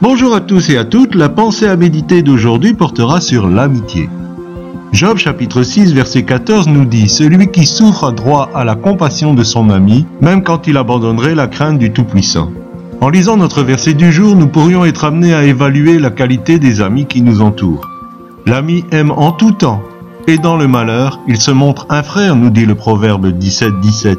Bonjour à tous et à toutes, la pensée à méditer d'aujourd'hui portera sur l'amitié. Job chapitre 6 verset 14 nous dit Celui qui souffre a droit à la compassion de son ami, même quand il abandonnerait la crainte du Tout-Puissant. En lisant notre verset du jour, nous pourrions être amenés à évaluer la qualité des amis qui nous entourent. L'ami aime en tout temps, et dans le malheur, il se montre un frère, nous dit le proverbe 17-17.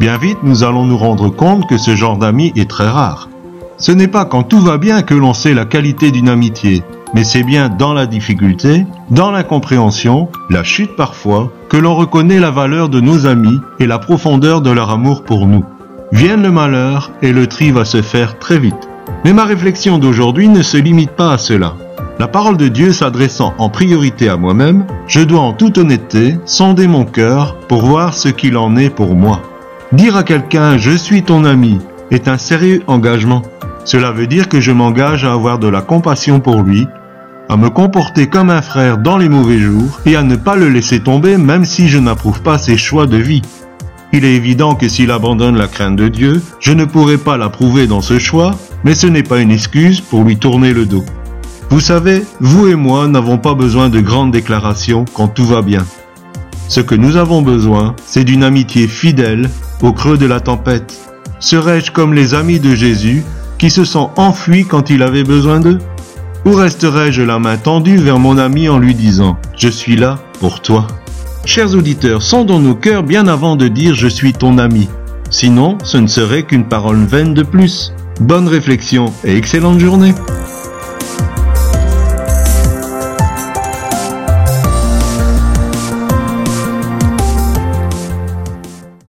Bien vite, nous allons nous rendre compte que ce genre d'ami est très rare. Ce n'est pas quand tout va bien que l'on sait la qualité d'une amitié, mais c'est bien dans la difficulté, dans l'incompréhension, la chute parfois, que l'on reconnaît la valeur de nos amis et la profondeur de leur amour pour nous. Vienne le malheur et le tri va se faire très vite. Mais ma réflexion d'aujourd'hui ne se limite pas à cela. La parole de Dieu s'adressant en priorité à moi-même, je dois en toute honnêteté sonder mon cœur pour voir ce qu'il en est pour moi. Dire à quelqu'un je suis ton ami est un sérieux engagement. Cela veut dire que je m'engage à avoir de la compassion pour lui, à me comporter comme un frère dans les mauvais jours et à ne pas le laisser tomber même si je n'approuve pas ses choix de vie. Il est évident que s'il abandonne la crainte de Dieu, je ne pourrai pas l'approuver dans ce choix, mais ce n'est pas une excuse pour lui tourner le dos. Vous savez, vous et moi n'avons pas besoin de grandes déclarations quand tout va bien. Ce que nous avons besoin, c'est d'une amitié fidèle au creux de la tempête. Serais-je comme les amis de Jésus qui se sont enfuis quand il avait besoin d'eux? Ou resterai-je la main tendue vers mon ami en lui disant ⁇ Je suis là pour toi ⁇ Chers auditeurs, sondons nos cœurs bien avant de dire ⁇ Je suis ton ami ⁇ Sinon, ce ne serait qu'une parole vaine de plus. Bonne réflexion et excellente journée